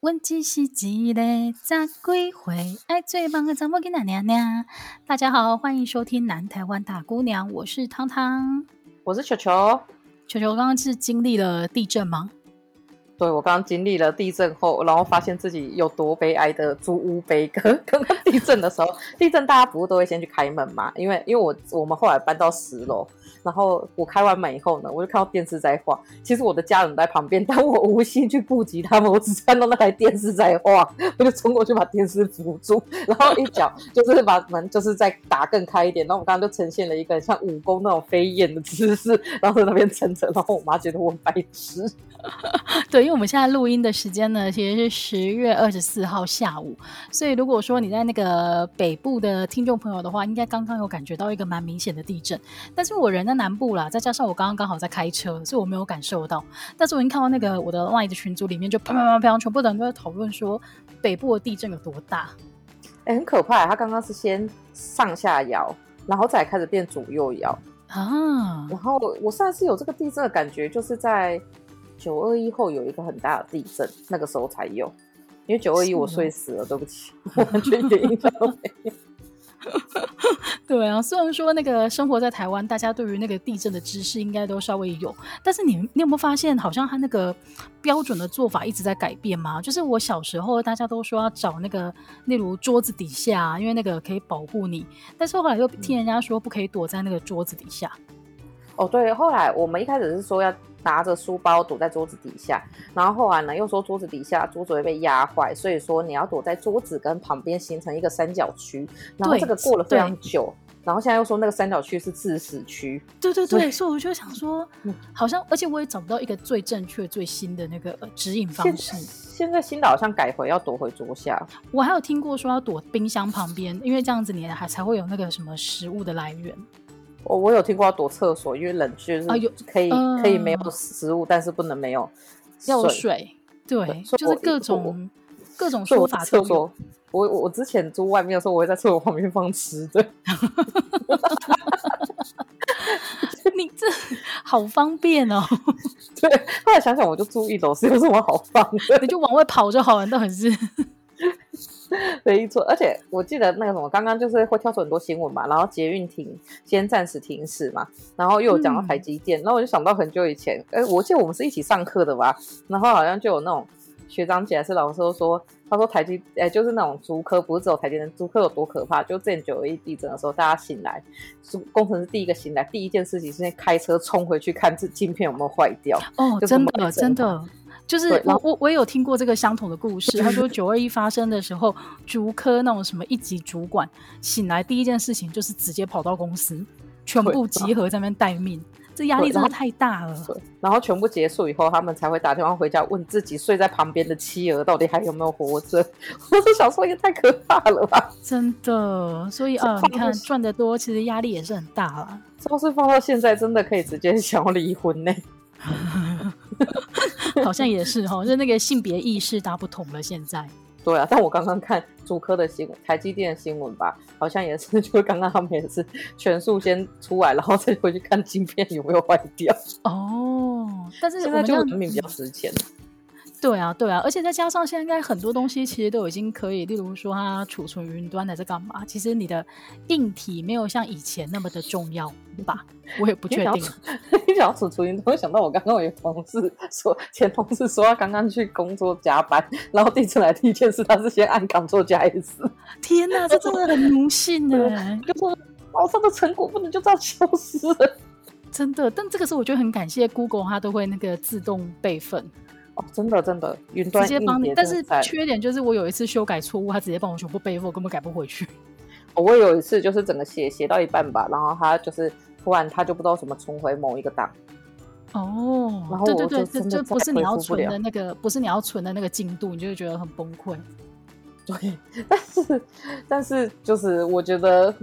问只是一个咋几回爱最棒的查某囡仔娘娘。大家好，欢迎收听南台湾大姑娘，我是汤汤，我是球球。球球刚刚是经历了地震吗？对，我刚刚经历了地震后，然后发现自己有多悲哀的租屋悲歌。刚刚地震的时候，地震大家不是都会先去开门嘛？因为因为我我们后来搬到十楼。然后我开完门以后呢，我就看到电视在晃。其实我的家人在旁边，但我无心去顾及他们，我只看到那台电视在晃，我就冲过去把电视扶住，然后一脚就是把门就是再打更开一点。然后我刚刚就呈现了一个像武功那种飞燕的姿势，然后在那边撑着。然后我妈觉得我很白痴。对，因为我们现在录音的时间呢，其实是十月二十四号下午，所以如果说你在那个北部的听众朋友的话，应该刚刚有感觉到一个蛮明显的地震。但是我人在南部啦，再加上我刚刚刚好在开车，所以我没有感受到。但是我已经看到那个我的 LINE 的群组里面，就砰砰砰砰，全部的人都在讨论说北部的地震有多大。哎、欸，很可怕。它刚刚是先上下摇，然后再开始变左右摇啊。然后我上次有这个地震的感觉，就是在。九二一后有一个很大的地震，那个时候才有。因为九二一我睡死了，对不起，我完全一点印象都没有。对啊，虽然说那个生活在台湾，大家对于那个地震的知识应该都稍微有，但是你你有没有发现，好像他那个标准的做法一直在改变吗？就是我小时候大家都说要找那个，例如桌子底下，因为那个可以保护你，但是后来又听人家说不可以躲在那个桌子底下。哦，对，后来我们一开始是说要。拿着书包躲在桌子底下，然后后来呢又说桌子底下桌子会被压坏，所以说你要躲在桌子跟旁边形成一个三角区。然后这个过了非常久，然后现在又说那个三角区是致死区。对对对，所以我就想说，好像而且我也找不到一个最正确、最新的那个指引方式。现，现在新的好像改回要躲回桌下。我还有听过说要躲冰箱旁边，因为这样子你还才会有那个什么食物的来源。我我有听过要躲厕所，因为冷却是可以、可以没有食物，但是不能没有水。水对，就是各种各种说法。厕所，我我之前住外面的时候，我会在厕所旁边放吃的。你这好方便哦。对，后来想想，我就住一楼，是有什么好放的？你就往外跑就好了，倒很是。没错，而且我记得那个什么，刚刚就是会跳出很多新闻嘛，然后捷运停，先暂时停驶嘛，然后又有讲到台积电，嗯、然后我就想到很久以前，哎，我记得我们是一起上课的吧，然后好像就有那种学长姐还是老师都说，他说台积，哎，就是那种竹科，不是只有台积电，竹科有多可怕？就之前九一地震的时候，大家醒来，工程师第一个醒来，第一件事情是先开车冲回去看这晶片有没有坏掉。哦，真的，真的。就是我我我也有听过这个相同的故事。他说九二一发生的时候，竹科那种什么一级主管醒来第一件事情就是直接跑到公司，全部集合在那边待命。这压力真的太大了。然后全部结束以后，他们才会打电话回家问自己睡在旁边的妻儿到底还有没有活着。我是想说也太可怕了吧！真的，所以啊，你看赚得多，其实压力也是很大了。要是放到现在，真的可以直接想要离婚呢。好像也是哈，就那个性别意识大不同了。现在，对啊，但我刚刚看主科的新闻，台积电的新闻吧，好像也是，就刚刚他们也是全数先出来，然后再回去看晶片有没有坏掉。哦，但是现在就人民比较值钱。对啊，对啊，而且再加上现在应该很多东西其实都已经可以，例如说它储存云端的在干嘛？其实你的硬体没有像以前那么的重要吧？我也不确定。你讲储存云端，会想到我刚刚有同事说，前同事说他刚刚去工作加班，然后递出来第一件事，他是先按 Ctrl 加 S。天哪，这真的很奴性 呢！就说网上的成果不能就这样消失了，真的。但这个时候我就很感谢 Google，它都会那个自动备份。哦，真的真的，云端直接帮你。但是缺点就是我有一次修改错误，他直接帮我全部备份，我根本改不回去。我有一次就是整个写写到一半吧，然后他就是突然他就不知道怎么重回某一个档。哦，然后对对对，就不是你要存的那个，不是你要存的那个进度，你就会觉得很崩溃。对，但是但是就是我觉得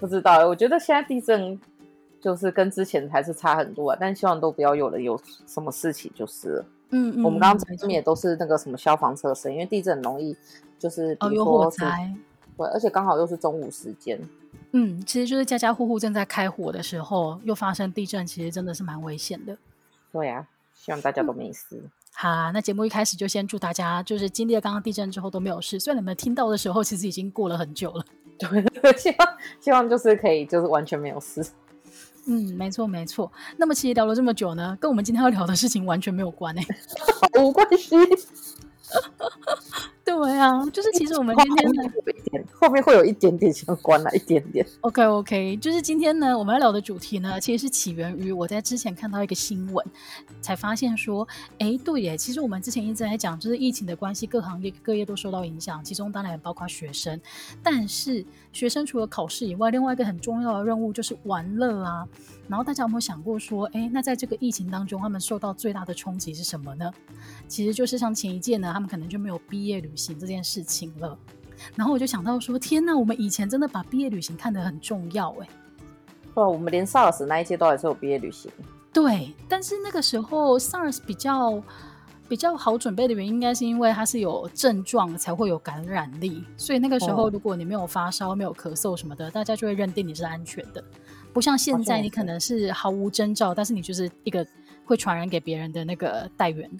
不知道，我觉得现在地震就是跟之前还是差很多啊，但希望都不要有了有什么事情就是。嗯，嗯，我们刚刚这边也都是那个什么消防车声，因为地震很容易就是比如说有火灾，对，而且刚好又是中午时间。嗯，其实就是家家户户正在开火的时候，又发生地震，其实真的是蛮危险的。对呀、啊，希望大家都没事。好啊，那节目一开始就先祝大家，就是经历了刚刚地震之后都没有事。虽然你们听到的时候，其实已经过了很久了。对，希望希望就是可以，就是完全没有事。嗯，没错没错。那么其实聊了这么久呢，跟我们今天要聊的事情完全没有关诶、欸，无关系。对啊，就是其实我们今天呢，后面会有一点点相关了，一点点。OK OK，就是今天呢，我们要聊的主题呢，其实是起源于我在之前看到一个新闻，才发现说，哎，对耶，其实我们之前一直在讲，就是疫情的关系，各行业各业都受到影响，其中当然也包括学生。但是学生除了考试以外，另外一个很重要的任务就是玩乐啊。然后大家有没有想过说，哎，那在这个疫情当中，他们受到最大的冲击是什么呢？其实就是像前一届呢，他们可能就没有毕业旅行这件事情了。然后我就想到说，天哪，我们以前真的把毕业旅行看得很重要哎。哦，我们连 SARS 那一届都还是有毕业旅行。对，但是那个时候 SARS 比较比较好准备的原因，应该是因为它是有症状才会有感染力，所以那个时候如果你没有发烧、没有咳嗽什么的，大家就会认定你是安全的。不像现在，你可能是毫无征兆，但是你就是一个会传染给别人的那个带源。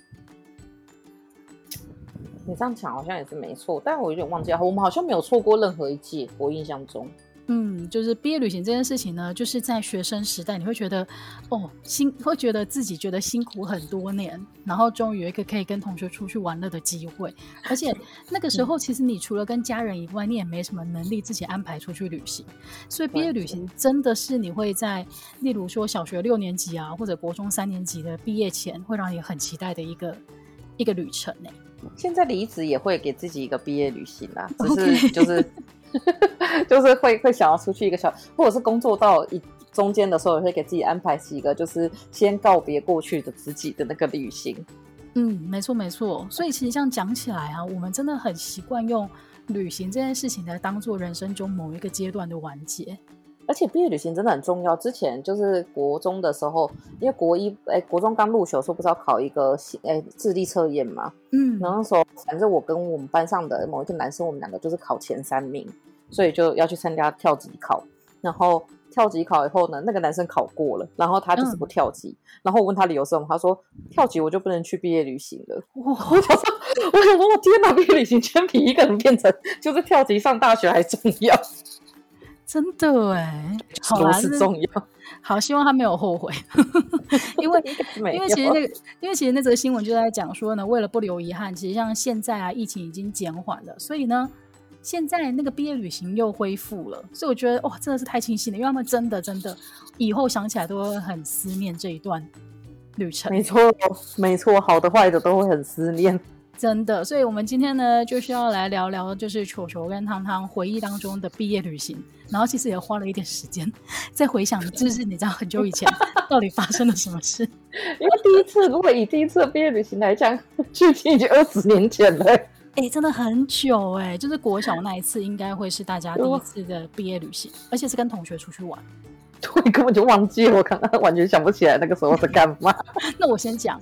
你这样讲好像也是没错，但我有点忘记了，我们好像没有错过任何一届，我印象中。嗯，就是毕业旅行这件事情呢，就是在学生时代，你会觉得哦，辛会觉得自己觉得辛苦很多年，然后终于有一个可以跟同学出去玩乐的机会，而且那个时候其实你除了跟家人以外，你也没什么能力自己安排出去旅行，所以毕业旅行真的是你会在，例如说小学六年级啊，或者国中三年级的毕业前，会让你很期待的一个一个旅程呢。现在离职也会给自己一个毕业旅行啦，只是就是。就是 会会想要出去一个小，或者是工作到一中间的时候，也会给自己安排起一个，就是先告别过去的自己的那个旅行。嗯，没错没错。所以其实这样讲起来啊，我们真的很习惯用旅行这件事情来当做人生中某一个阶段的完结。而且毕业旅行真的很重要。之前就是国中的时候，因为国一哎，国中刚入学的时候，不是要考一个哎智力测验嘛？嗯，然后那时候反正我跟我们班上的某一个男生，我们两个就是考前三名，所以就要去参加跳级考。然后跳级考以后呢，那个男生考过了，然后他就是不跳级。嗯、然后我问他理由是什么，他说跳级我就不能去毕业旅行了。哇！我想说，我想说，我天哪，毕业旅行居然比一个人变成就是跳级上大学还重要。真的哎，好是重要。好，希望他没有后悔，因为因为其实那个，因为其实那则新闻就在讲说呢，为了不留遗憾，其实像现在啊，疫情已经减缓了，所以呢，现在那个毕业旅行又恢复了，所以我觉得哇，真的是太庆幸了，因为他们真的真的以后想起来都会很思念这一段旅程。没错，没错，好的坏的都会很思念。真的，所以我们今天呢，就是要来聊聊，就是球球跟汤汤回忆当中的毕业旅行。然后其实也花了一点时间在回想，就是你知道很久以前到底发生了什么事。因为第一次，如果以第一次的毕业旅行来讲，距今已经二十年前了。哎、欸，真的很久哎、欸，就是国小那一次，应该会是大家第一次的毕业旅行，而且是跟同学出去玩。对，根本就忘记了，我刚刚完全想不起来那个时候在干嘛。那我先讲。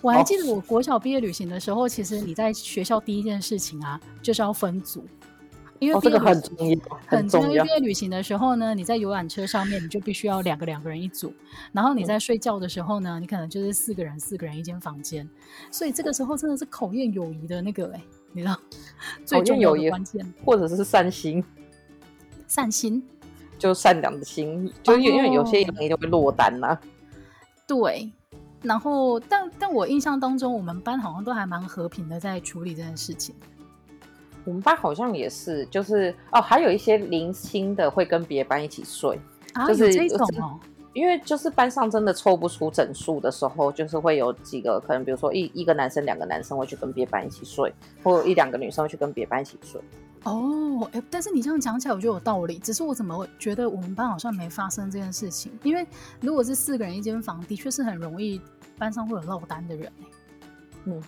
我还记得我国小毕业旅行的时候，其实你在学校第一件事情啊，就是要分组，因为这个很重要，很重要。毕业旅行的时候呢，你在游览车上面，你就必须要两个两个人一组，然后你在睡觉的时候呢，你可能就是四个人四个人一间房间，所以这个时候真的是考验友谊的那个哎、欸，你知道，最重要的关键，或者是善心，善心，就善良的心，就因为因为有些人一定会落单呐、啊，对。然后，但但我印象当中，我们班好像都还蛮和平的在处理这件事情。我们班好像也是，就是哦，还有一些零星的会跟别班一起睡，啊、就是这种哦。因为就是班上真的凑不出整数的时候，就是会有几个可能，比如说一一个男生、两个男生会去跟别班一起睡，或者一两个女生会去跟别班一起睡。哦，哎，但是你这样讲起来，我觉得有道理。只是我怎么觉得我们班好像没发生这件事情？因为如果是四个人一间房，的确是很容易班上会有落单的人。嗯，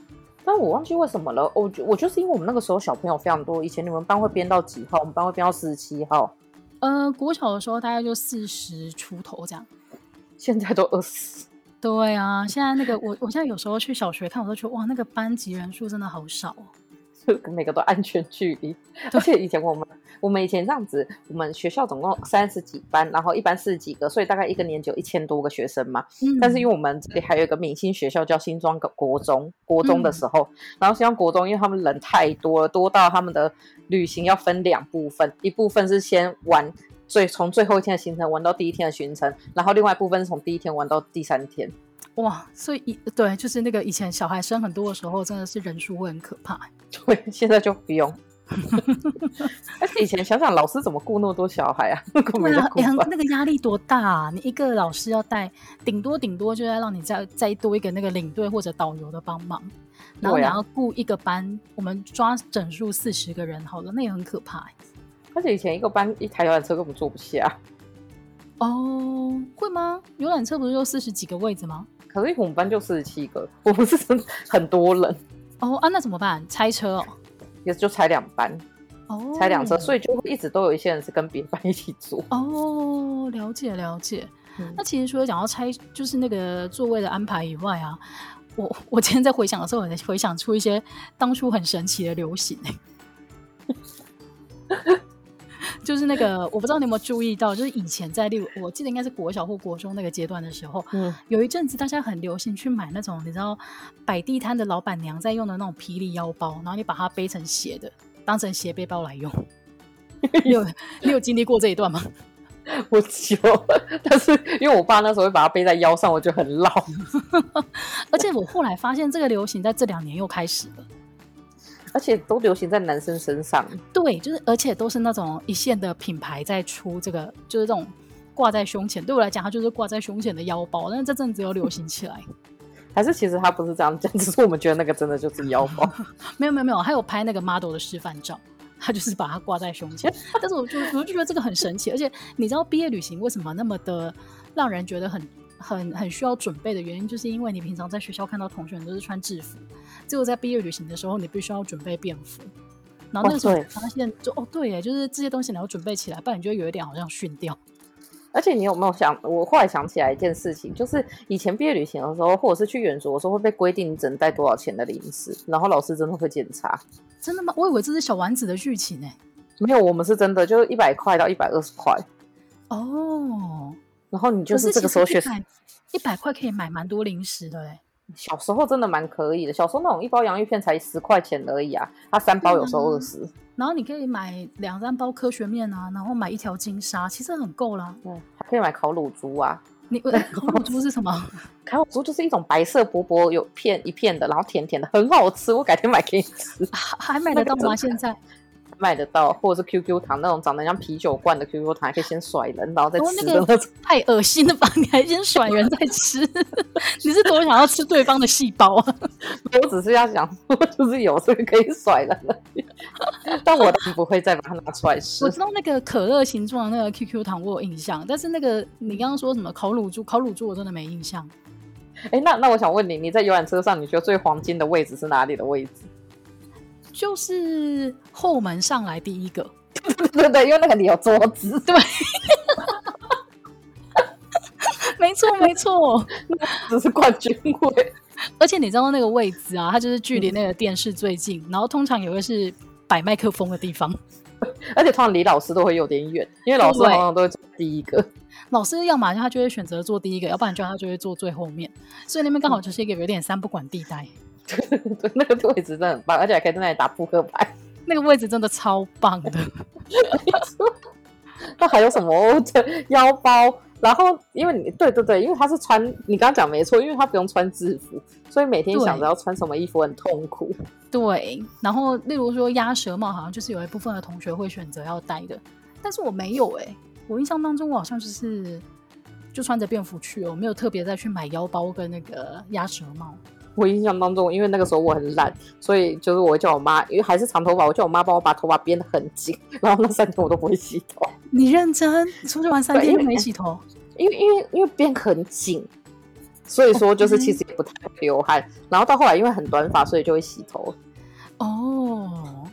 但我忘记为什么了。我我就是因为我们那个时候小朋友非常多，以前你们班会编到几号？我们班会编到四十七号。呃，国小的时候大概就四十出头这样，现在都二十。对啊，现在那个我我现在有时候去小学看，我都觉得哇，那个班级人数真的好少。就每个都安全距离。而且以前我们我们以前这样子，我们学校总共三十几班，然后一班四十几个，所以大概一个年级有一千多个学生嘛。嗯。但是因为我们这里还有一个明星学校叫新庄国中，国中的时候，嗯、然后新庄国中因为他们人太多了，多到他们的旅行要分两部分，一部分是先玩最从最后一天的行程玩到第一天的行程，然后另外一部分是从第一天玩到第三天。哇，所以对，就是那个以前小孩生很多的时候，真的是人数会很可怕。对，现在就不用。而 且以前想想，老师怎么顾那么多小孩啊？那个没啊，欸、那个压力多大啊！你一个老师要带，顶多顶多就要让你再再多一个那个领队或者导游的帮忙，然后你要顾一个班，啊、我们抓整数四十个人，好了，那也很可怕、欸。而且以前一个班一台游览车根本坐不下。哦，会吗？游览车不是就四十几个位置吗？可是我们班就四十七个，我们是很多人。哦啊，那怎么办？拆车哦，也就拆两班，哦，拆两车，所以就一直都有一些人是跟别班一起坐。哦，了解了解。嗯、那其实除了讲到拆，就是那个座位的安排以外啊，我我今天在回想的时候，我在回想出一些当初很神奇的流行。就是那个，我不知道你有没有注意到，就是以前在例如，我记得应该是国小或国中那个阶段的时候，嗯，有一阵子大家很流行去买那种，你知道摆地摊的老板娘在用的那种霹雳腰包，然后你把它背成斜的，当成斜背包来用。你有你有经历过这一段吗？我有，但是因为我爸那时候会把它背在腰上，我就很老。而且我后来发现，这个流行在这两年又开始了。而且都流行在男生身上，对，就是而且都是那种一线的品牌在出这个，就是这种挂在胸前。对我来讲，它就是挂在胸前的腰包。但是这阵子又流行起来，还是其实他不是这样讲，只是我们觉得那个真的就是腰包。没有没有没有，还有拍那个 model 的示范照，他就是把它挂在胸前。但是我就我就觉得这个很神奇，而且你知道毕业旅行为什么那么的让人觉得很很很需要准备的原因，就是因为你平常在学校看到同学们都是穿制服。只有在毕业旅行的时候，你必须要准备便服，然后那时候发现就，就哦对耶，就是这些东西你要准备起来，不然你就有一点好像逊掉。而且你有没有想，我后来想起来一件事情，就是以前毕业旅行的时候，或者是去远足的时候，会被规定你只能带多少钱的零食，然后老师真的会检查。真的吗？我以为这是小丸子的剧情呢。没有，我们是真的，就是一百块到一百二十块。哦。然后你就是这个时候学一百块可以买蛮多零食的嘞。小时候真的蛮可以的，小时候那种一包洋芋片才十块钱而已啊，它三包有时候二十。然后你可以买两三包科学面啊，然后买一条金沙，其实很够啦。嗯，还可以买烤乳猪啊。你 烤乳猪是什么？烤乳猪就是一种白色薄薄有片一片的，然后甜甜的，很好吃。我改天买给你吃。还买得到吗？现在？买得到，或者是 QQ 糖那种长得像啤酒罐的 QQ 糖，还可以先甩人，然后再吃。那个太恶心了吧？你还先甩人再吃？你是多想要吃对方的细胞啊？我只是要想说，就是有这个可以甩人的，但我不会再把它拿出来吃。我知道那个可乐形状的那个 QQ 糖我有印象，但是那个你刚刚说什么烤乳猪？烤乳猪我真的没印象。哎、欸，那那我想问你，你在游览车上，你觉得最黄金的位置是哪里的位置？就是后门上来第一个，对对，因为那个里有桌子，对，没 错没错，只是冠军位，而且你知道那个位置啊，它就是距离那个电视最近，嗯、然后通常也会是摆麦克风的地方，而且通常离老师都会有点远，因为老师往往都会坐第一个，老师要么他就会选择坐第一个，要不然就他就会坐最后面，所以那边刚好就是一个有点三不管地带。对，那个位置真的很棒，而且还可以在那里打扑克牌。那个位置真的超棒的。那还有什么腰包？然后因为你对对对，因为他是穿，你刚刚讲没错，因为他不用穿制服，所以每天想着要穿什么衣服很痛苦。对，然后例如说鸭舌帽，好像就是有一部分的同学会选择要戴的，但是我没有哎、欸，我印象当中我好像就是就穿着便服去哦，我没有特别再去买腰包跟那个鸭舌帽。我印象当中，因为那个时候我很懒，所以就是我叫我妈，因为还是长头发，我叫我妈帮我把头发编得很紧，然后那三天我都不会洗头。你认真？出去玩三天都没洗头？因为因为因为编很紧，所以说就是其实也不太流汗。然后到后来因为很短发，所以就会洗头。哦，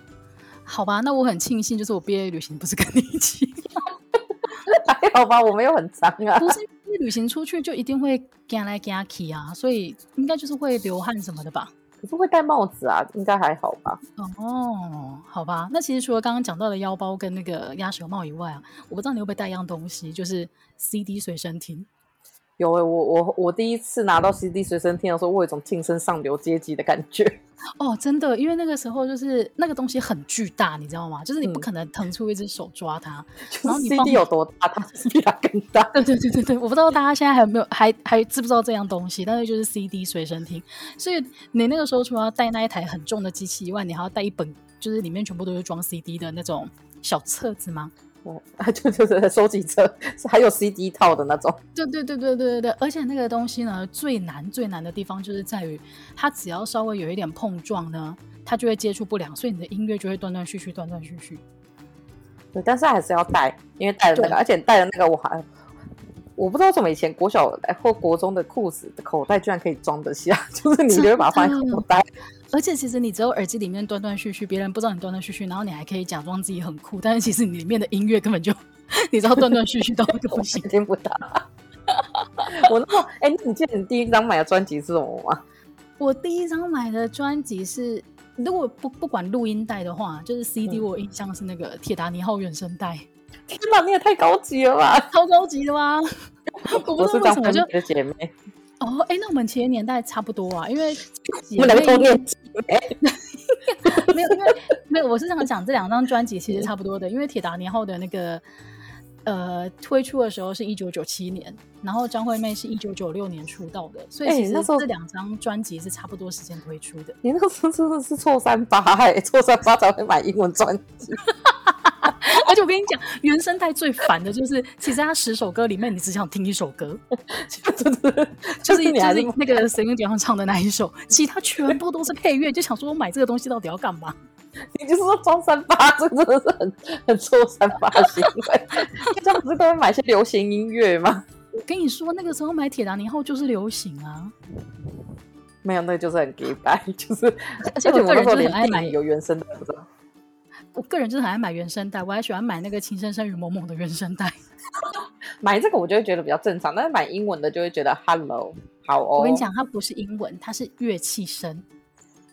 好吧，那我很庆幸，就是我毕业旅行不是跟你一起。还好吧，我没有很脏啊。不是。旅行出去就一定会干来干去啊，所以应该就是会流汗什么的吧？可是会戴帽子啊，应该还好吧？哦，好吧。那其实除了刚刚讲到的腰包跟那个鸭舌帽以外啊，我不知道你会不会带一样东西，就是 CD 随身听。有诶、欸，我我我第一次拿到 CD 随身听的时候，我有一种晋升上流阶级的感觉。哦，真的，因为那个时候就是那个东西很巨大，你知道吗？就是你不可能腾出一只手抓它。嗯、然后你 CD 有多大，它是比它更大。对对对对对，我不知道大家现在还有没有还还知不知道这样东西，但是就是 CD 随身听。所以你那个时候除了要带那一台很重的机器以外，你还要带一本，就是里面全部都是装 CD 的那种小册子吗？就就是收集车，还有 CD 套的那种。对对对对对对对，而且那个东西呢，最难最难的地方就是在于，它只要稍微有一点碰撞呢，它就会接触不良，所以你的音乐就会断断续续，断断续续。对，但是还是要带，因为带了那个，而且带了那个我还，我不知道怎么以前国小或国中的裤子的口袋居然可以装得下，就是你就会把它放在口袋。而且其实你只有耳机里面断断续续，别人不知道你断断续续，然后你还可以假装自己很酷，但是其实你里面的音乐根本就，你知道断断续续到不行，听不到。我那么，哎、欸，你记得你第一张买的专辑是什么吗？我第一张买的专辑是，如果不不管录音带的话，就是 CD，我印象是那个铁达尼号原声带。天哪，你也太高级了吧！超高级的吗？我不知道为什么就的姐妹。哦，哎，那我们其实年代差不多啊，因为 我们两个同年纪，没有，因为没有，我是想讲这两张专辑其实差不多的，因为铁达尼号的那个呃推出的时候是一九九七年，然后张惠妹是一九九六年出道的，所以其实这两张专辑是差不多时间推出的。你那时候真的是错三八，哎，错三八才会买英文专辑。而且我跟你讲，原声带最烦的就是，其实它十首歌里面，你只想听一首歌，就是就是就是那个 Celine Dion 唱的那一首，其他全部都是配乐，就想说我买这个东西到底要干嘛？你就是说装三八，这真的是很很错三八行为。这样不是都会买些流行音乐吗？我跟你说，那个时候买铁达尼号就是流行啊，没有，那个就是很 gay 白，就是而且我个人就是很爱买有原声的，不知道。我个人就是很爱买原声带，我还喜欢买那个《情深深雨蒙蒙》的原声带。买这个我就会觉得比较正常，但是买英文的就会觉得 Hello 好哦。我跟你讲，它不是英文，它是乐器声，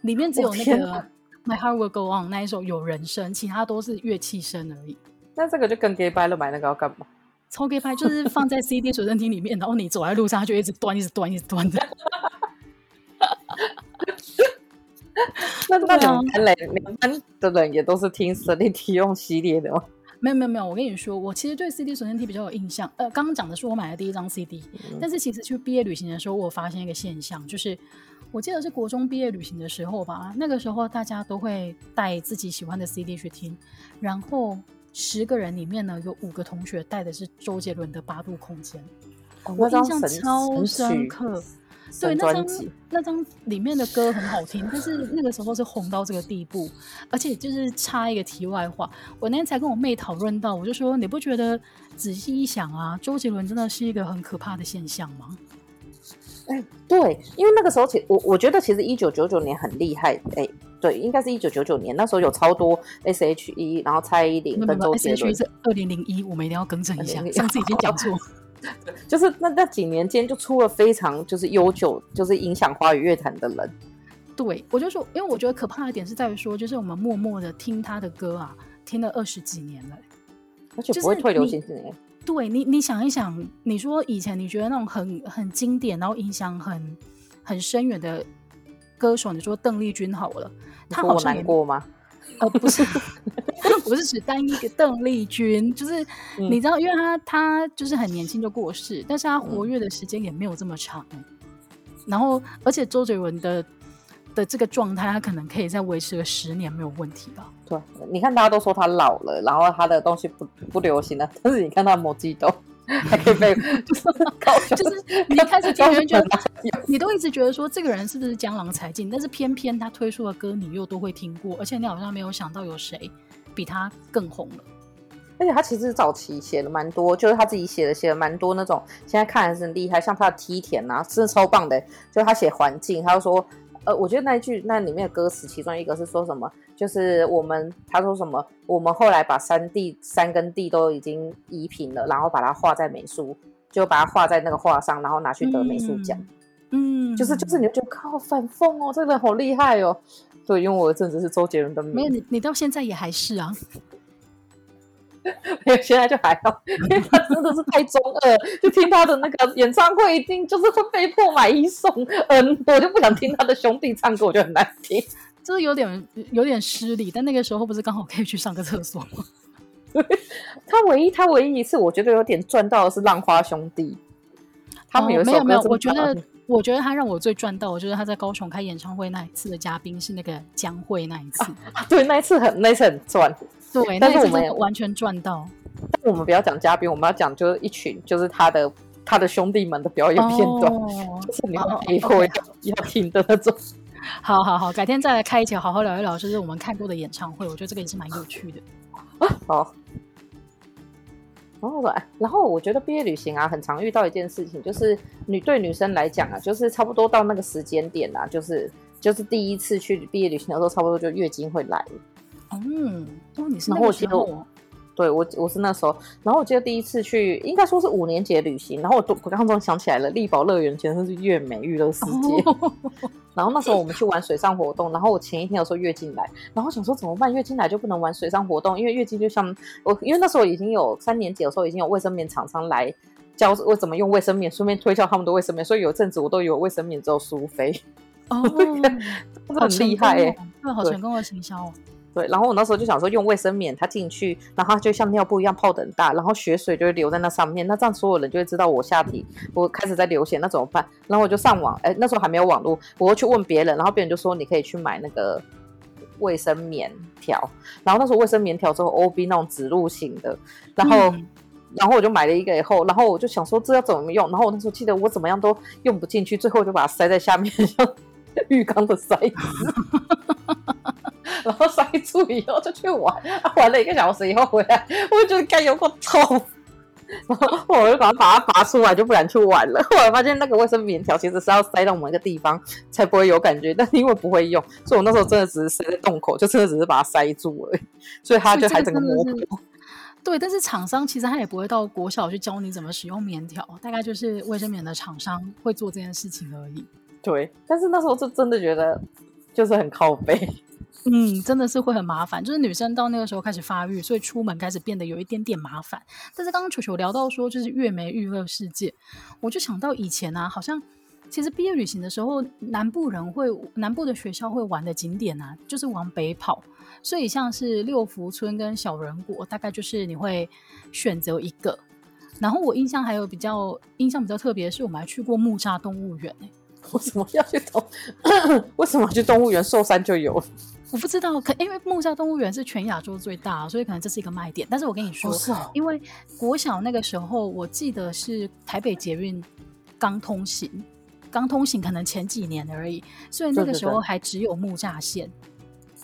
里面只有那个《My Heart Will Go On》那一首有人声，其他都是乐器声而已。那这个就更 gay 掰了，买那个要干嘛？超 gay 掰，就是放在 CD 随身听里面，然后你走在路上，它就一直断，一直断，一直断的。那那种班嘞，你们班的人也都是听 Celine Dion 系列的吗？没有没有没有，我跟你说，我其实对 CD 随身听比较有印象。呃，刚刚讲的是我买的第一张 CD，嗯，但是其实去毕业旅行的时候，我发现一个现象，就是我记得是国中毕业旅行的时候吧，那个时候大家都会带自己喜欢的 CD 去听，然后十个人里面呢，有五个同学带的是周杰伦的《八度空间》，哦，我印象超深刻。对，那张那张里面的歌很好听，但是那个时候是红到这个地步，而且就是插一个题外话，我那天才跟我妹讨论到，我就说你不觉得仔细一想啊，周杰伦真的是一个很可怕的现象吗？哎、欸，对，因为那个时候其我我觉得其实一九九九年很厉害，哎、欸，对，应该是一九九九年，那时候有超多 S H E，然后蔡依林跟周杰伦 S H E 是二零零一，我们一定要更正一下，上次已经讲错。就是那那几年间就出了非常就是悠久，就是影响华语乐坛的人。对，我就说，因为我觉得可怕的点是在于说，就是我们默默的听他的歌啊，听了二十几年了，而且不会退流行几年。对你，你想一想，你说以前你觉得那种很很经典，然后影响很很深远的歌手，你说邓丽君好了，他好像难过吗？呃，不是，不是指单一个邓丽君，就是你知道，因为他他就是很年轻就过世，但是他活跃的时间也没有这么长。然后，而且周杰伦的的这个状态，他可能可以再维持个十年没有问题吧？对，你看大家都说他老了，然后他的东西不不流行了，但是你看他摩基豆。还可以被，就是你开始听人觉得，你都一直觉得说这个人是不是江郎才尽，但是偏偏他推出的歌你又都会听过，而且你好像没有想到有谁比他更红了。而且他其实早期写的蛮多，就是他自己写的写的蛮多那种，现在看还是很厉害，像他的梯田啊，真的超棒的。就是他写环境，他就说。呃，我觉得那一句那里面的歌词，其中一个是说什么？就是我们他说什么？我们后来把山地山跟地都已经移平了，然后把它画在美术，就把它画在那个画上，然后拿去得美术奖。嗯，就是就是你就觉得靠反讽哦，这个人好厉害哦。对，因为我的阵子是周杰伦的迷。没有你，你到现在也还是啊。没有，现在就还好，因为他真的是太中二，就听他的那个演唱会，一定就是会被迫买一送 N，我就不想听他的兄弟唱歌，我就很难听，就是有点有点失礼。但那个时候不是刚好可以去上个厕所吗？他唯一他唯一一次我觉得有点赚到的是浪花兄弟，他们有没有没有，我觉得我觉得他让我最赚到，我觉得他在高雄开演唱会那一次的嘉宾是那个江蕙那一次，啊、对，那一次很那一次很赚。对，但是我们完全赚到。但我们不要讲嘉宾，我们要讲就是一群，就是他的他的兄弟们的表演片段，哦、就是你们以后要要听的那种。好好好，改天再来开一集，好好聊一聊，就是我们看过的演唱会。我觉得这个也是蛮有趣的。啊，好。然后，然后我觉得毕业旅行啊，很常遇到一件事情，就是女对女生来讲啊，就是差不多到那个时间点啊，就是就是第一次去毕业旅行的时候，差不多就月经会来。嗯，哦，你是那个时候？对，我我是那时候。然后我记得第一次去，应该说是五年级旅行。然后我我刚刚想起来了，力宝乐园全身是月美娱乐世界。哦、然后那时候我们去玩水上活动，然后我前一天有时候月经来，然后想说怎么办？月经来就不能玩水上活动，因为月经就像我，因为那时候已经有三年级的时候已经有卫生棉厂商来教我怎么用卫生棉，顺便推销他们的卫生棉。所以有一阵子我都以为卫生棉只有苏菲。哦，很厉害哎、欸，对，好成功的行销哦。对，然后我那时候就想说，用卫生棉它进去，然后它就像尿布一样泡的很大，然后血水就会留在那上面，那这样所有人就会知道我下体我开始在流血，那怎么办？然后我就上网，哎，那时候还没有网络，我会去问别人，然后别人就说你可以去买那个卫生棉条，然后那时候卫生棉条之后，OB 那种植入型的，然后、嗯、然后我就买了一个以后，然后我就想说这要怎么用，然后我那时候记得我怎么样都用不进去，最后就把它塞在下面，像浴缸的塞子。然后塞住以后就去玩，啊、玩了一个小时以后回来，我就觉得该有个痛，然后我就把它把它拔出来，就不敢去玩了。后来发现那个卫生棉条其实是要塞到某一个地方才不会有感觉，但是因为不会用，所以我那时候真的只是塞在洞口，就真的只是把它塞住而已，所以它就还整个磨破。对，但是厂商其实他也不会到国小去教你怎么使用棉条，大概就是卫生棉的厂商会做这件事情而已。对，但是那时候就真的觉得就是很靠北。嗯，真的是会很麻烦，就是女生到那个时候开始发育，所以出门开始变得有一点点麻烦。但是刚刚球球聊到说，就是月梅娱乐世界，我就想到以前啊，好像其实毕业旅行的时候，南部人会南部的学校会玩的景点啊，就是往北跑，所以像是六福村跟小人国，大概就是你会选择一个。然后我印象还有比较印象比较特别的是，我们还去过木栅动物园。为什么要去动？为什么去动物园？寿山就有。我不知道，可因为木栅动物园是全亚洲最大，所以可能这是一个卖点。但是我跟你说，因为国小那个时候，我记得是台北捷运刚通行，刚通行可能前几年而已，所以那个时候还只有木栅线。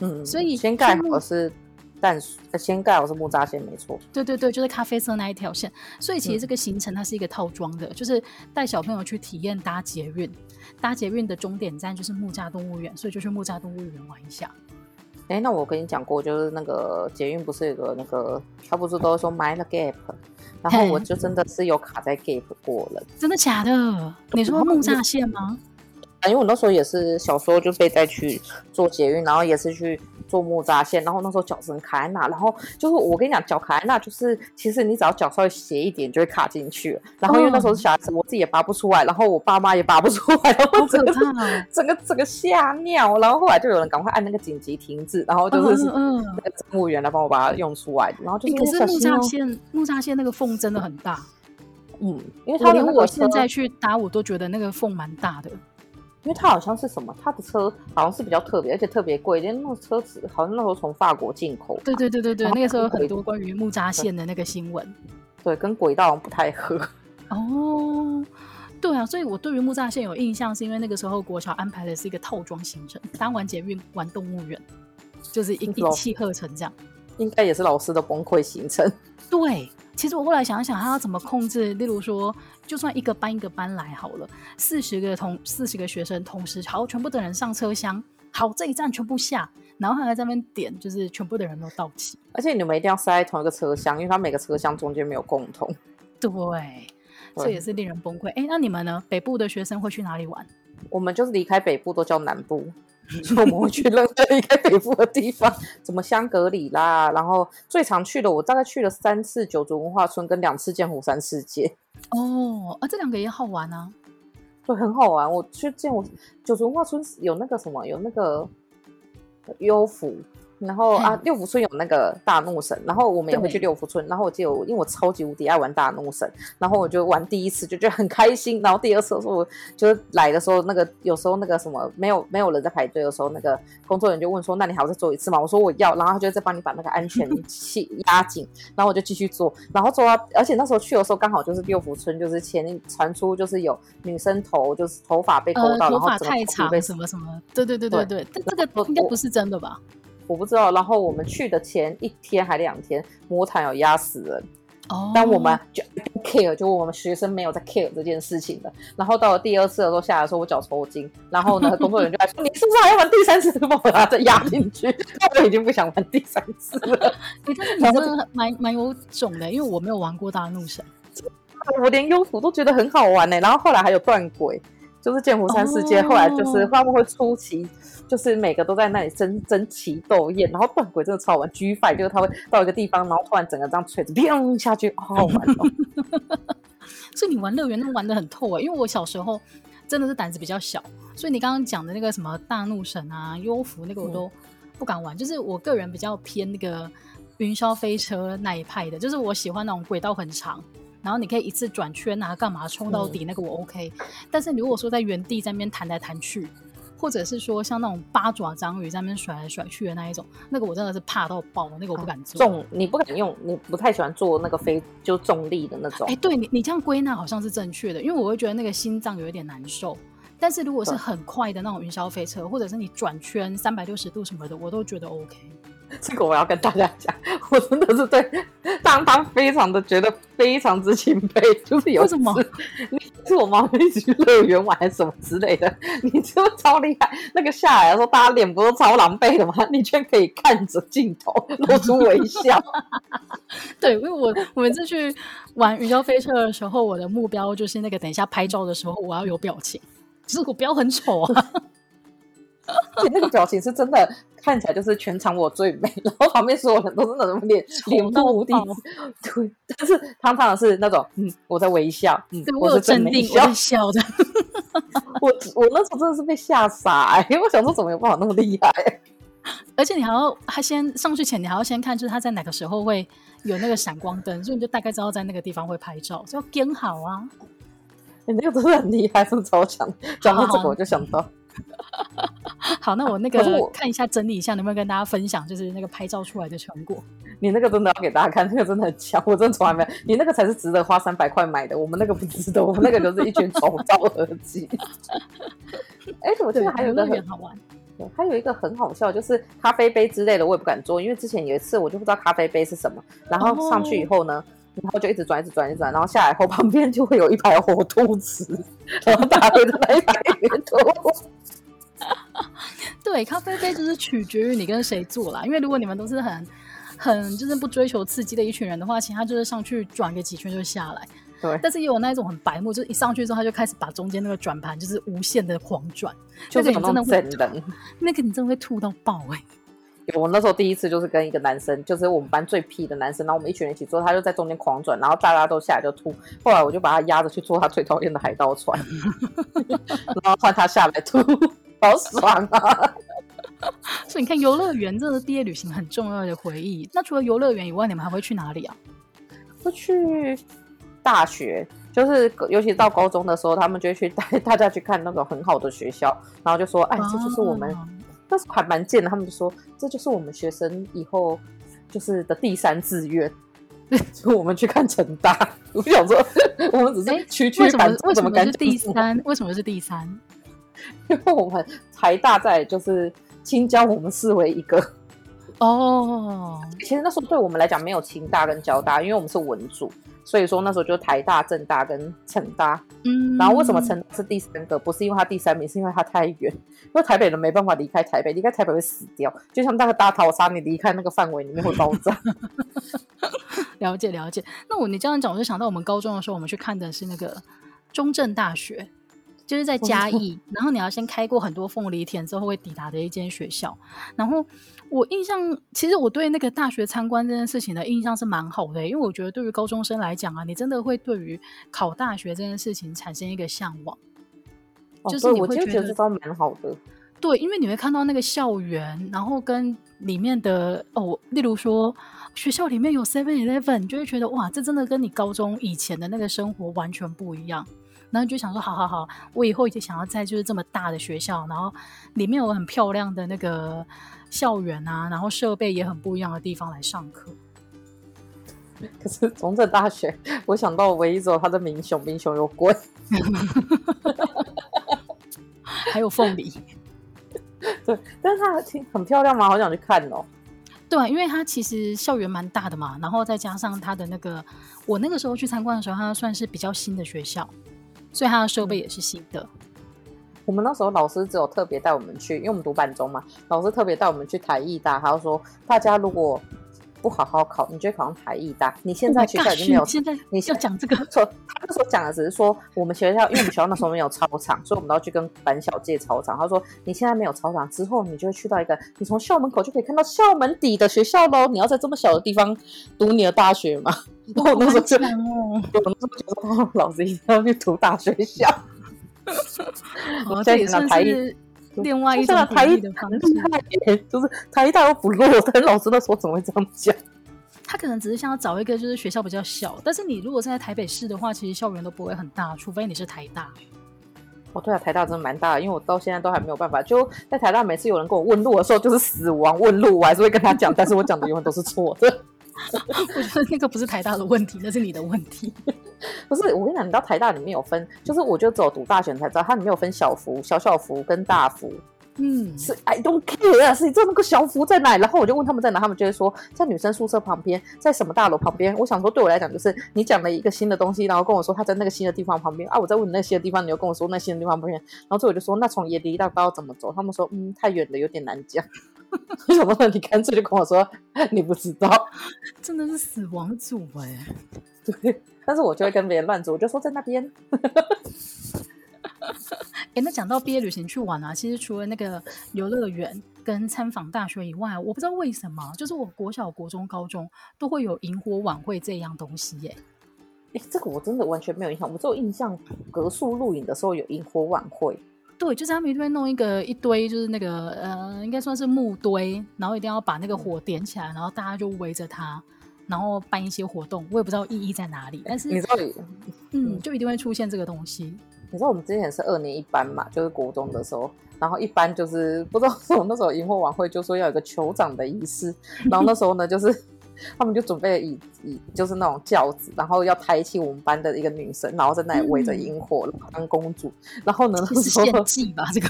嗯，所以先盖好是淡水，先盖好是木栅线，没错。对对对，就是咖啡色那一条线。所以其实这个行程它是一个套装的，嗯、就是带小朋友去体验搭捷运，搭捷运的终点站就是木栅动物园，所以就去木栅动物园玩一下。哎，那我跟你讲过，就是那个捷运不是有个那个，他不是都说买了 gap，然后我就真的是有卡在 gap 过了。真的假的？你说木栅线吗？啊因为我那时候也是小时候就被带去做捷运，然后也是去。坐木扎线，然后那时候脚是很卡在那，然后就是我跟你讲，脚卡在那，就是其实你只要脚稍微斜一点就会卡进去。然后因为那时候是小孩子，我自己也拔不出来，然后我爸妈也拔不出来，然后整个 整个整个吓尿。然后后来就有人赶快按那个紧急停止，然后就是嗯，那个乘务员来帮我把它用出来。然后就是可是木栅线木栅线那个缝真的很大，嗯，因为他连我现在去搭我都觉得那个缝蛮大的。因为它好像是什么，它的车好像是比较特别，而且特别贵，因为那个车子好像那时候从法国进口。对对对对对，那个时候有很多关于木栅线的那个新闻。对，跟轨道不太合。哦，对啊，所以我对于木栅线有印象，是因为那个时候国小安排的是一个套装行程，搭完捷运玩动物园，就是一一气呵成这样。应该也是老师的崩溃行程。对。其实我后来想一想，他要怎么控制？例如说，就算一个班一个班来好了，四十个同四十个学生同时，好，全部的人上车厢，好，这一站全部下，然后他还在那边点，就是全部的人都到齐。而且你们一定要塞在同一个车厢，因为他每个车厢中间没有共同。对，这也是令人崩溃。哎，那你们呢？北部的学生会去哪里玩？我们就是离开北部都叫南部，所以我们会去任何一个北部的地方，什么香格里拉，然后最常去的我大概去了三次九族文化村跟两次剑湖山世界。哦，啊，这两个也好玩啊，对，很好玩。我去剑湖九族文化村有那个什么，有那个幽浮。然后啊，六福村有那个大怒神，然后我们也会去六福村。然后我记得我，因为我超级无敌爱玩大怒神，然后我就玩第一次就觉得很开心。然后第二次的时候，我就是来的时候，那个有时候那个什么没有没有人在排队的时候，那个工作人员就问说：“那你还要再做一次吗？”我说：“我要。”然后他就再帮你把那个安全 器压紧，然后我就继续做。然后做到，而且那时候去的时候刚好就是六福村，就是前传出就是有女生头就是头发被勾到，呃、头发太长被什么什么，对对对对对，对这个应该不是真的吧？我不知道，然后我们去的前一天还两天，魔毯有压死人，哦，但我们就不 care，就我们学生没有在 care 这件事情的。然后到了第二次的时候下来的时候，我脚抽筋，然后呢，工作人员就来说：“ 你是不是还要玩第三次？”把我再压进去，我已经不想玩第三次了。你真的蛮蛮有种的，因为我没有玩过大怒神，我连幽浮都觉得很好玩呢。然后后来还有断轨，就是剑湖山世界，哦、后来就是会不会出奇。就是每个都在那里争争奇斗艳，然后断轨真的超好玩。G Five 就是他会到一个地方，然后突然整个这样锤子砰下去，好好玩哦。所以你玩乐园都玩得很透啊，因为我小时候真的是胆子比较小，所以你刚刚讲的那个什么大怒神啊、幽浮那个我都不敢玩。嗯、就是我个人比较偏那个云霄飞车那一派的，就是我喜欢那种轨道很长，然后你可以一次转圈啊，干嘛冲到底那个我 OK。嗯、但是如果说在原地在那边弹来弹去。或者是说像那种八爪章鱼在那边甩来甩去的那一种，那个我真的是怕到爆，那个我不敢做。重，你不敢用，你不太喜欢做那个非就重力的那种。哎、欸，对你，你这样归纳好像是正确的，因为我会觉得那个心脏有一点难受。但是如果是很快的那种云霄飞车，或者是你转圈三百六十度什么的，我都觉得 OK。这个我要跟大家讲，我真的是对当当非常的觉得非常之钦佩，就是有什么你是我妈一起去乐园玩什么之类的，你真的超厉害。那个下来的时候，大家脸不都超狼狈的吗？你居然可以看着镜头露出微笑。对，因为我我每次去玩云霄飞车的时候，我的目标就是那个等一下拍照的时候，我要有表情，只是我不要很丑啊。而且那个表情是真的。看起来就是全场我最美，然后旁边所有人都是那种脸脸部无敌，对，但是汤汤是那种，嗯，我在微笑，嗯，我是镇定，我在笑的。我我那时候真的是被吓傻，欸，因为我想说怎么有办法那么厉害？而且你还要他先上去前，你还要先看，就是他在哪个时候会有那个闪光灯，所以你就大概知道在那个地方会拍照，就要跟好啊。你那个真的很厉害，真的超强。讲到这个，我就想到。好，那我那个我看一下，整理一下，能不能跟大家分享，就是那个拍照出来的成果？你那个真的要给大家看，那个真的很强，我真的从来没有。你那个才是值得花三百块买的，我们那个不值得，我们那个就是一群丑照而已。哎、欸，我记得还有一个很好玩，还有一个很好笑，就是咖啡杯之类的，我也不敢做，因为之前有一次我就不知道咖啡杯是什么，然后上去以后呢。哦然后就一直转，一直转，一直转，然后下来后旁边就会有一排火兔子，然后大家会在那一排里面吐。对，咖啡杯就是取决于你跟谁做啦，因为如果你们都是很很就是不追求刺激的一群人的话，其他就是上去转个几圈就下来。对，但是也有那一种很白目，就是一上去之后他就开始把中间那个转盘就是无限的狂转，就是真的会那个你真的会吐到爆哎、欸。我那时候第一次就是跟一个男生，就是我们班最屁的男生，然后我们一群人一起坐，他就在中间狂转，然后大家都下来就吐。后来我就把他压着去坐他最讨厌的海盗船，然后换他下来吐，好爽啊！所以你看，游乐园这是毕业旅行很重要的回忆。那除了游乐园以外，你们还会去哪里啊？会去大学，就是尤其到高中的时候，他们就会去带 大家去看那种很好的学校，然后就说：“哎，这就是我们。”但是还蛮贱的，他们就说这就是我们学生以后就是的第三志愿，就我们去看成大。我想说，我们只是区区反，为什么是第三？为什么是第三？因为我们台大在就是清交，我们视为一个。哦，其实那时候对我们来讲没有清大跟交大，因为我们是文组。所以说那时候就台大、政大跟成大，嗯，然后为什么成是第三个？不是因为它第三名，是因为它太远，因为台北人没办法离开台北，离开台北会死掉，就像那个大逃杀，你离开那个范围里面会爆炸。了解了解。那我你这样讲，我就想到我们高中的时候，我们去看的是那个中正大学，就是在嘉义，然后你要先开过很多凤梨田之后会抵达的一间学校。然后我印象，其实我对那个大学参观这件事情的印象是蛮好的，因为我觉得对于高中生来讲啊，你真的会对于考大学这件事情产生一个向往。哦、就是你会觉得，觉得这招蛮好的。对，因为你会看到那个校园，然后跟里面的哦，例如说学校里面有 Seven Eleven，你就会觉得哇，这真的跟你高中以前的那个生活完全不一样。然后就想说，好好好，我以后也想要在就是这么大的学校，然后里面有很漂亮的那个校园啊，然后设备也很不一样的地方来上课。可是中正大学，我想到唯一只有它的民雄，民雄有鬼，还有凤梨。对，但是它挺很漂亮嘛，好想去看哦。对啊，因为它其实校园蛮大的嘛，然后再加上它的那个，我那个时候去参观的时候，它算是比较新的学校。所以他的设备也是新的。我们那时候老师只有特别带我们去，因为我们读板中嘛，老师特别带我们去台艺大，他说大家如果不好好考，你就会考上台艺大。你现在学校已经没有，现在你要讲这个 错。他那时候讲的只是说我们学校，因为我们学校那时候没有操场，所以我们都要去跟板小借操场。他说你现在没有操场之后，你就会去到一个你从校门口就可以看到校门底的学校喽。你要在这么小的地方读你的大学吗？然 后我那时候就，哦、我那时候觉得哦，老子一定要去读大学校。我这也算是另外一种台艺的方式，就是台大又不落，但老师那时候怎么会这样讲？他可能只是想要找一个就是学校比较小，但是你如果是在台北市的话，其实校园都不会很大，除非你是台大。哦，对啊，台大真的蛮大的，因为我到现在都还没有办法，就在台大每次有人跟我问路的时候，就是死亡问路，我还是会跟他讲，但是我讲的永远都是错的。我觉得那个不是台大的问题，那是你的问题。不是，我跟你讲，你知道台大里面有分，就是我就走读大学才知道，它里面有分小福、小小福跟大福。嗯，是 I don't care 啊，是你知道那个小福在哪？然后我就问他们在哪，他们就会说在女生宿舍旁边，在什么大楼旁边。我想说，对我来讲，就是你讲了一个新的东西，然后跟我说他在那个新的地方旁边啊。我在问你那新的地方，你又跟我说那新的地方旁边。然后最后我就说，那从野地大道怎么走？他们说，嗯，太远了，有点难讲。为什么？你干脆就跟我说你不知道，真的是死亡组哎、欸。对，但是我就会跟别人乱组，我就说在那边。哎、欸，那讲到毕业旅行去玩啊，其实除了那个游乐园跟参访大学以外，我不知道为什么，就是我国小、国中、高中都会有萤火晚会这样东西耶。哎、欸，这个我真的完全没有印象，我只有印象隔宿露营的时候有萤火晚会。对，就是他们一定会弄一个一堆，就是那个呃，应该算是木堆，然后一定要把那个火点起来，然后大家就围着它，然后办一些活动。我也不知道意义在哪里，但是你知道，嗯，就一定会出现这个东西。你知道我们之前是二年一班嘛，就是国中的时候，然后一班就是不知道 那时候营火晚会就说要有个酋长的仪式，然后那时候呢就是。他们就准备了椅椅，就是那种轿子，然后要抬起我们班的一个女生，然后在那里围着萤火当公主。然后呢，那时候献祭吧，这个。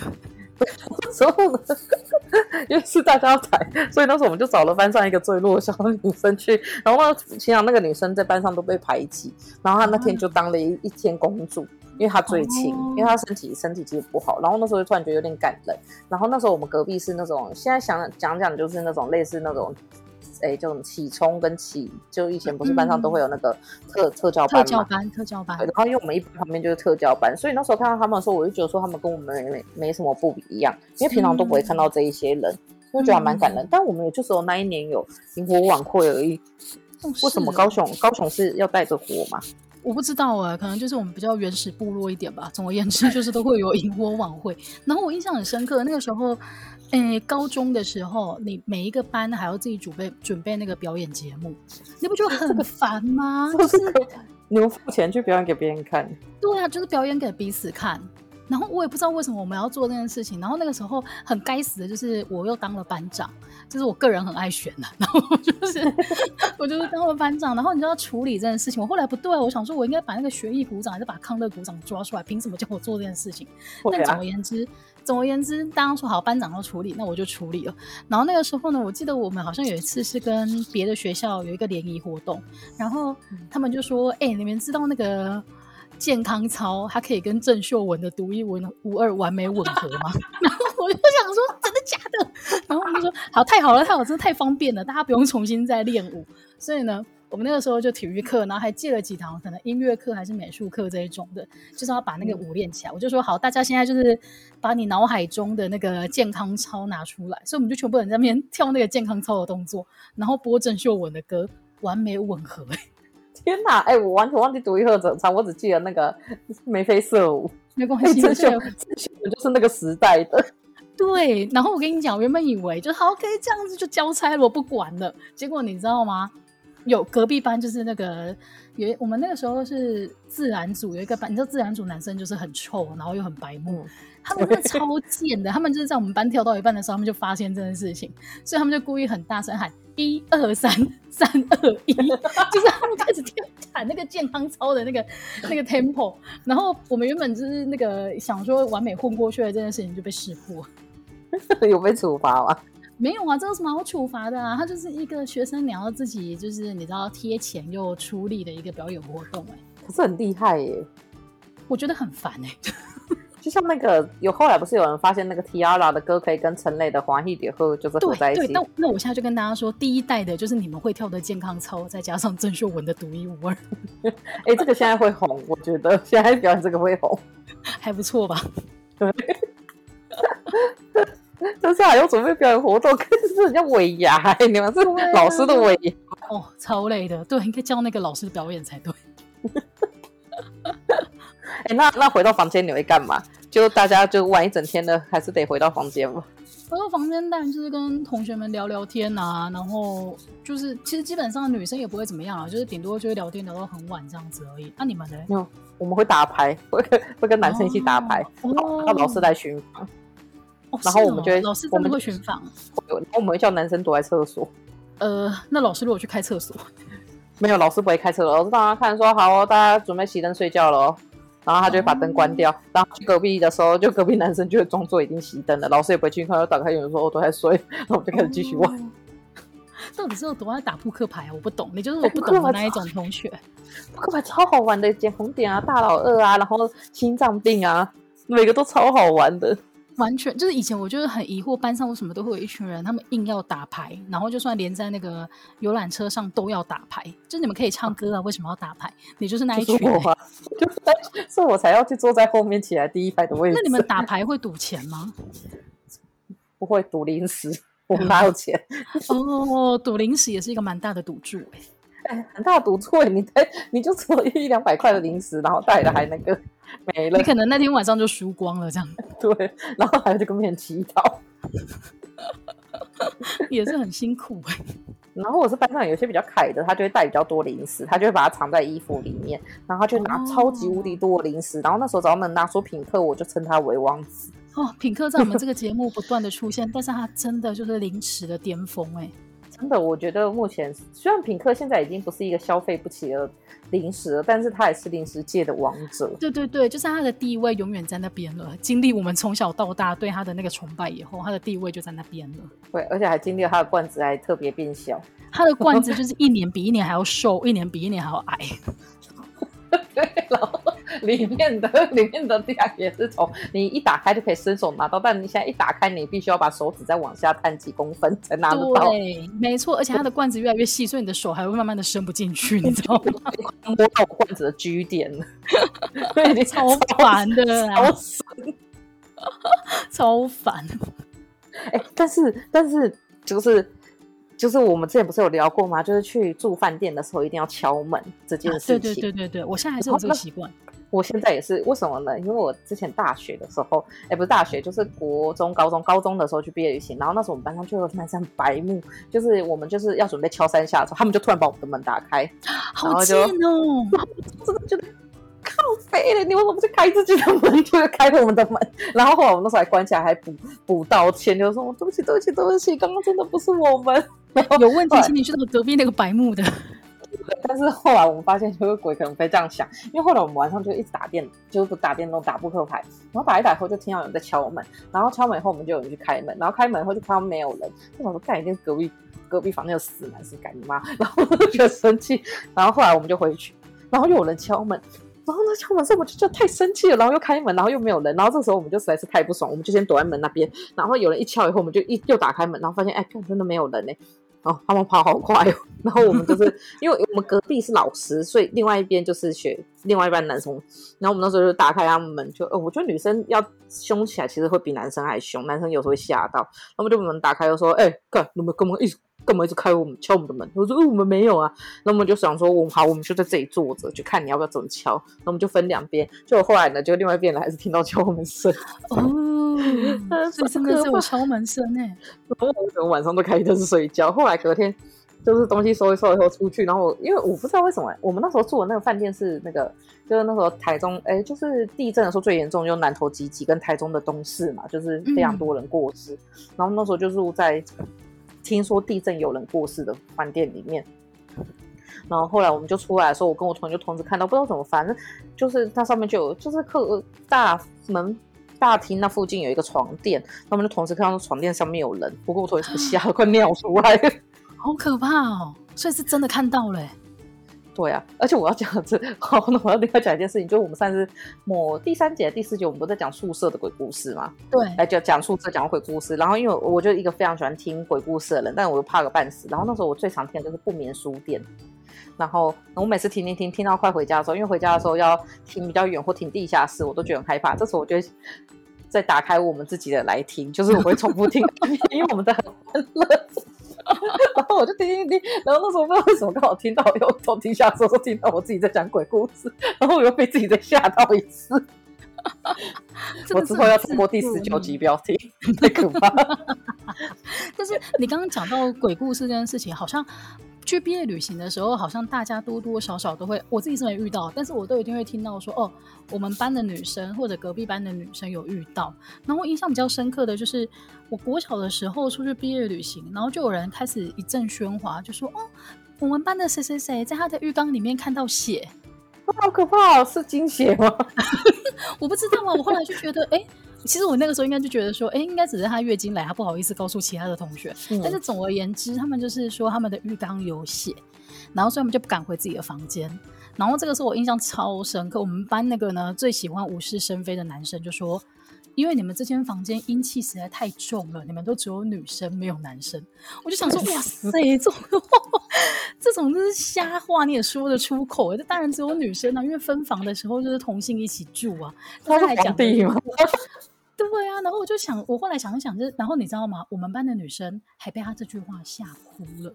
那时候呢，因为是大家要抬，所以那时候我们就找了班上一个最弱小的女生去。然后呢，心想那个女生在班上都被排挤，然后她那天就当了一一天公主，因为她最轻，因为她身体身体其实不好。然后那时候就突然觉得有点感人。然后那时候我们隔壁是那种，现在想讲讲就是那种类似那种。哎，这种起冲跟起，就以前不是班上都会有那个特、嗯、特教班嘛？特教班，特教班。然后因为我们一旁边就是特教班，所以那时候看到他们的时候，我就觉得说他们跟我们没没什么不一样，因为平常都不会看到这一些人，就、嗯、觉得还蛮感人。但我们也就只有那一年有萤火晚会而已。为什么高雄高雄是要带着火吗？我不知道哎，可能就是我们比较原始部落一点吧。总而言之，就是都会有萤火晚会。然后我印象很深刻，那个时候。诶，高中的时候，你每一个班还要自己准备准备那个表演节目，你不觉得很 烦吗？就是你们付钱去表演给别人看。对啊，就是表演给彼此看。然后我也不知道为什么我们要做这件事情。然后那个时候很该死的就是我又当了班长，就是我个人很爱选的。然后我就是 我就是当了班长，然后你就要处理这件事情。我后来不对，我想说我应该把那个学艺股长还是把康乐股长抓出来，凭什么叫我做这件事情？但总而言之。总而言之，大家说好班长要处理，那我就处理了。然后那个时候呢，我记得我们好像有一次是跟别的学校有一个联谊活动，然后他们就说：“哎、欸，你们知道那个健康操，它可以跟郑秀文的独一无二完美吻合吗？” 然后我就想说：“真的假的？然后我们就说好，太好了，太好了，真的太方便了，大家不用重新再练舞。所以呢，我们那个时候就体育课，然后还借了几堂可能音乐课还是美术课这一种的，就是要把那个舞练起来。我就说好，大家现在就是把你脑海中的那个健康操拿出来，所以我们就全部人在那边跳那个健康操的动作，然后播郑秀文的歌，完美吻合。天哪，哎、欸，我完全忘记独一和整唱，我只记得那个眉飞色舞。没关系，郑秀文就是那个时代的。对，然后我跟你讲，我原本以为就好，可以这样子就交差了，我不管了。结果你知道吗？有隔壁班就是那个有我们那个时候是自然组，有一个班，你知道自然组男生就是很臭，然后又很白目，他们真的超贱的。他们就是在我们班跳到一半的时候，他们就发现这件事情，所以他们就故意很大声喊一二三三二一，就是他们开始跳喊那个健康操的那个那个 tempo。然后我们原本就是那个想说完美混过去的这件事情就被识破。有被处罚吗？没有啊，这有什么好处罚的啊？他就是一个学生，你要自己就是你知道贴钱又出力的一个表演活动哎、欸，可是很厉害耶、欸，我觉得很烦哎、欸。就像那个有后来不是有人发现那个 T-ARA 的歌可以跟陈磊的《华裔叠合》就是合在一起？对，对，那那我现在就跟大家说，第一代的就是你们会跳的健康操，再加上郑秀文的独一无二。哎、欸，这个现在会红，我觉得现在表演这个会红，还不错吧？对。这是还要准备表演活动，可是人家尾牙，你们是老师的尾牙哦，超累的。对，应该叫那个老师表演才对。哎、欸，那那回到房间你会干嘛？就大家就玩一整天的，还是得回到房间吗？回到房间，当然就是跟同学们聊聊天啊，然后就是其实基本上女生也不会怎么样啊，就是顶多就会聊天聊到很晚这样子而已。那、啊、你们呢？有，我们会打牌，会跟会跟男生一起打牌，然后老师来巡房。哦、然后我们就会，哦、老师真的会巡房，然后我们会叫男生躲在厕所。呃，那老师如果去开厕所，没有，老师不会开厕所，老师当然看说好哦，大家准备熄灯睡觉了哦，然后他就会把灯关掉，哦、然后去隔壁的时候，就隔壁男生就会装作已经熄灯了，老师也不会去看，就打开，有人说我都在睡，然后就开始继续玩。哦、到底是有多爱打扑克牌啊？我不懂，你就是我不懂的那一种同学。扑克牌超好玩的，捡红点啊，大老二啊，然后心脏病啊，每个都超好玩的。完全就是以前我就是很疑惑，班上为什么都会有一群人，他们硬要打牌，然后就算连在那个游览车上都要打牌。就你们可以唱歌啊，为什么要打牌？你就是那一群人，我啊、就是我才要去坐在后面起来第一排的位置。那你们打 牌会赌钱吗？不会赌零食，我们哪有钱？哦，赌零食也是一个蛮大的赌注 哎、欸，很大的赌注哎，你你就只有一两百块的零食，然后带的还那个。没了，你可能那天晚上就输光了，这样。对，然后还要去跟别人乞讨，也是很辛苦哎。然后我是班上有些比较凯的，他就会带比较多零食，他就会把它藏在衣服里面，然后就拿超级无敌多的零食。哦、然后那时候只要能拿出品客，我就称他为王子。哦，品客在我们这个节目不断的出现，但是他真的就是零食的巅峰哎。真的，我觉得目前虽然品客现在已经不是一个消费不起的零食了，但是他也是零食界的王者。对对对，就是他的地位永远在那边了。经历我们从小到大对他的那个崇拜以后，他的地位就在那边了。对，而且还经历了他的罐子还特别变小，他的罐子就是一年比一年还要瘦，一年比一年还要矮。对，然后里面的里面的量也是从你一打开就可以伸手拿到，但你现在一打开，你必须要把手指再往下探几公分才拿得到。对，没错，而且它的罐子越来越细，所以你的手还会慢慢的伸不进去，你知道吗？摸到罐子的居点了，对，你超烦的，超烦，超烦。哎，但是但是就是。就是我们之前不是有聊过吗？就是去住饭店的时候一定要敲门这件事情。啊、对对对对对，我现在还是有这个习惯。我现在也是，为什么呢？因为我之前大学的时候，哎，不是大学，就是国中、高中、高中的时候去毕业旅行，然后那时候我们班上就有男生白目，就是我们就是要准备敲三下的时候，他们就突然把我们的门打开，好贱哦！真的觉得靠飞了，你为什么不去开自己的门，就开我们的门？然后后来我们那时候还关起来，还补补道歉，就是说对不起，对不起，对不起，刚刚真的不是我们。有问题，请你去到隔壁那个白木的。但是后来我们发现，就是鬼可能会这样想，因为后来我们晚上就一直打电，就是不打电动，打扑克牌，然后打一打后就听到有人在敲门，然后敲门以后我们就有人去开门，然后开门以后就看到没有人，就想说干一定是隔壁隔壁房那个死男是干你妈，然后我就觉得生气，然后后来我们就回去，然后又有人敲门。然后呢，敲门声我就觉得太生气了，然后又开门，然后又没有人，然后这时候我们就实在是太不爽，我们就先躲在门那边。然后有人一敲以后，我们就一又打开门，然后发现哎，真的没有人呢。哦，他们跑好快哦。然后我们就是因为我们隔壁是老师，所以另外一边就是学另外一班男生。然后我们那时候就打开他们门，就呃，我觉得女生要凶起来，其实会比男生还凶，男生有时候会吓到。他们就把门打开，就说：“哎，看，你们干嘛一？”干嘛一直开我们敲我们的门？我说、哦、我们没有啊。那我们就想说，我们好，我们就在这里坐着，就看你要不要怎么敲。那我们就分两边。就后来呢，就另外一边人还是听到敲门声。哦，这真的是有敲门声哎。然后我们晚上都开灯睡觉。后来隔天就是东西收一收以后出去，然后因为我不知道为什么，我们那时候住的那个饭店是那个，就是那时候台中哎，就是地震的时候最严重，就南投集集跟台中的东势嘛，就是非常多人过世。嗯、然后那时候就住在。听说地震有人过世的饭店里面，然后后来我们就出来的时候，我跟我同学就同时看到，不知道怎么，反正就是它上面就有，就是客大门大厅那附近有一个床垫，他们就同时看到床垫上面有人。不过我同学吓得 快尿出来，好可怕哦！所以是真的看到了。对啊，而且我要讲的是，好，那我要另外讲一件事情，就是我们上次某第三节、第四节，我们不是在讲宿舍的鬼故事嘛？对，来就讲宿舍讲鬼故事。然后因为我就一个非常喜欢听鬼故事的人，但我又怕个半死。然后那时候我最常听的就是不眠书店。然后我每次听听听听到快回家的时候，因为回家的时候要停比较远或停地下室，我都觉得很害怕。这时候我就再打开我们自己的来听，就是我会重复听，因为我们在很欢乐。然后我就听听听，然后那时候不知道为什么刚好听到，又从地下说说听到我自己在讲鬼故事，然后我又被自己再吓到一次。我之后要通过第十九集标题，太可怕。但是你刚刚讲到鬼故事这件事情，好像。去毕业旅行的时候，好像大家多多少少都会，我自己是没遇到，但是我都一定会听到说，哦，我们班的女生或者隔壁班的女生有遇到。然后印象比较深刻的就是，我国小的时候出去毕业旅行，然后就有人开始一阵喧哗，就说，哦，我们班的谁谁谁在他的浴缸里面看到血，好可怕哦，是惊血吗？我不知道啊，我后来就觉得，哎。其实我那个时候应该就觉得说，哎，应该只是她月经来，她不好意思告诉其他的同学。嗯、但是总而言之，他们就是说他们的浴缸有血，然后所以他们就不敢回自己的房间。然后这个时候我印象超深刻，我们班那个呢最喜欢无事生非的男生就说。因为你们这间房间阴气实在太重了，你们都只有女生没有男生，我就想说，哇塞，这种 这种就是瞎话，你也说得出口？这当然只有女生啊，因为分房的时候就是同性一起住啊。他是皇帝吗？对啊，然后我就想，我后来想一想，就然后你知道吗？我们班的女生还被他这句话吓哭了。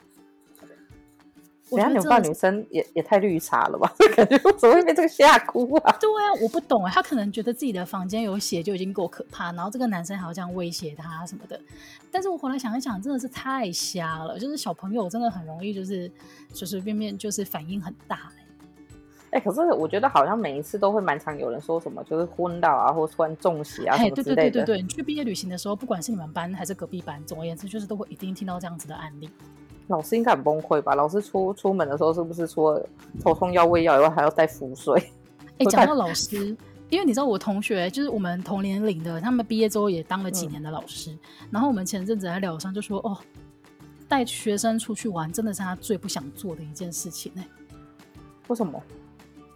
人家你们班女生也也太绿茶了吧？感觉我怎么会被这个吓哭啊？对啊，我不懂啊。他可能觉得自己的房间有血就已经够可怕，然后这个男生还要这样威胁他什么的。但是我后来想一想，真的是太瞎了。就是小朋友真的很容易就是随随便便就是反应很大，欸。哎、欸，可是我觉得好像每一次都会蛮常有人说什么，就是昏倒啊，或突然中邪啊什么之类的。对对对对对，你去毕业旅行的时候，不管是你们班还是隔壁班，总而言之就是都会一定听到这样子的案例。老师应该很崩溃吧？老师出出门的时候，是不是除了头痛药、胃药以外，还要带浮水？哎、欸，讲到老师，因为你知道我同学就是我们同年龄的，他们毕业之后也当了几年的老师。嗯、然后我们前阵子在聊上就说，哦，带学生出去玩真的是他最不想做的一件事情呢、欸。为什么？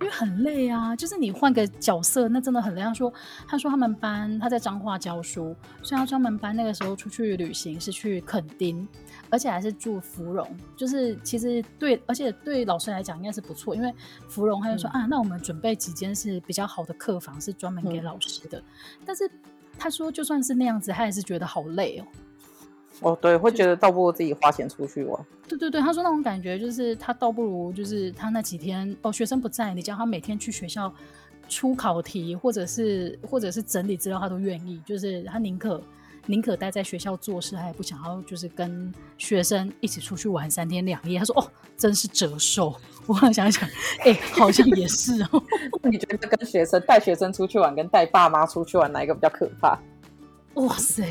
因为很累啊，就是你换个角色，那真的很累。他说，他说他们班他在彰化教书，所以他专门班那个时候出去旅行是去垦丁。而且还是住芙蓉，就是其实对，而且对老师来讲应该是不错，因为芙蓉他就说、嗯、啊，那我们准备几间是比较好的客房，是专门给老师的。嗯、但是他说，就算是那样子，他也是觉得好累哦。哦，对，会觉得倒不如自己花钱出去玩。对对对，他说那种感觉就是他倒不如就是他那几天哦，学生不在，你叫他每天去学校出考题，或者是或者是整理资料，他都愿意，就是他宁可。宁可待在学校做事，他也不想要就是跟学生一起出去玩三天两夜。他说：“哦，真是折寿。”我想一想，哎、欸，好像也是哦。你觉得跟学生带学生出去玩，跟带爸妈出去玩，哪一个比较可怕？哇塞，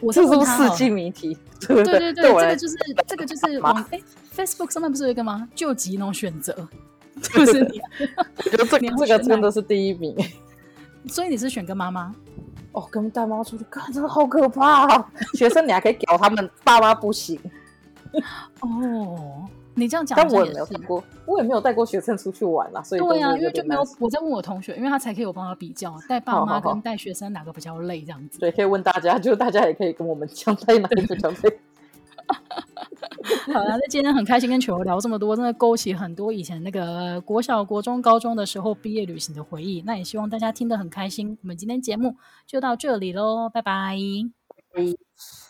我是不是世纪谜题？对对对对，这个就是 这个就是往哎、欸、，Facebook 上面不是有一个吗？救急那种选择，就是你。我觉得这这个真的是第一名。所以你是选跟妈妈？哦，跟带妈妈出去，看真的好可怕啊！学生你还可以屌他们，爸妈不行。哦，你这样讲，但我也没有带过，我也没有带过学生出去玩啦，所以对啊，因为就没有我在问我同学，因为他才可以有帮他比较带爸妈跟带学生哪个比较累这样子。对，可以问大家，就大家也可以跟我们讲带哪个比较累。好了，那今天很开心跟球球聊这么多，真的勾起很多以前那个国小、国中、高中的时候毕业旅行的回忆。那也希望大家听得很开心。我们今天节目就到这里喽，拜拜。拜拜。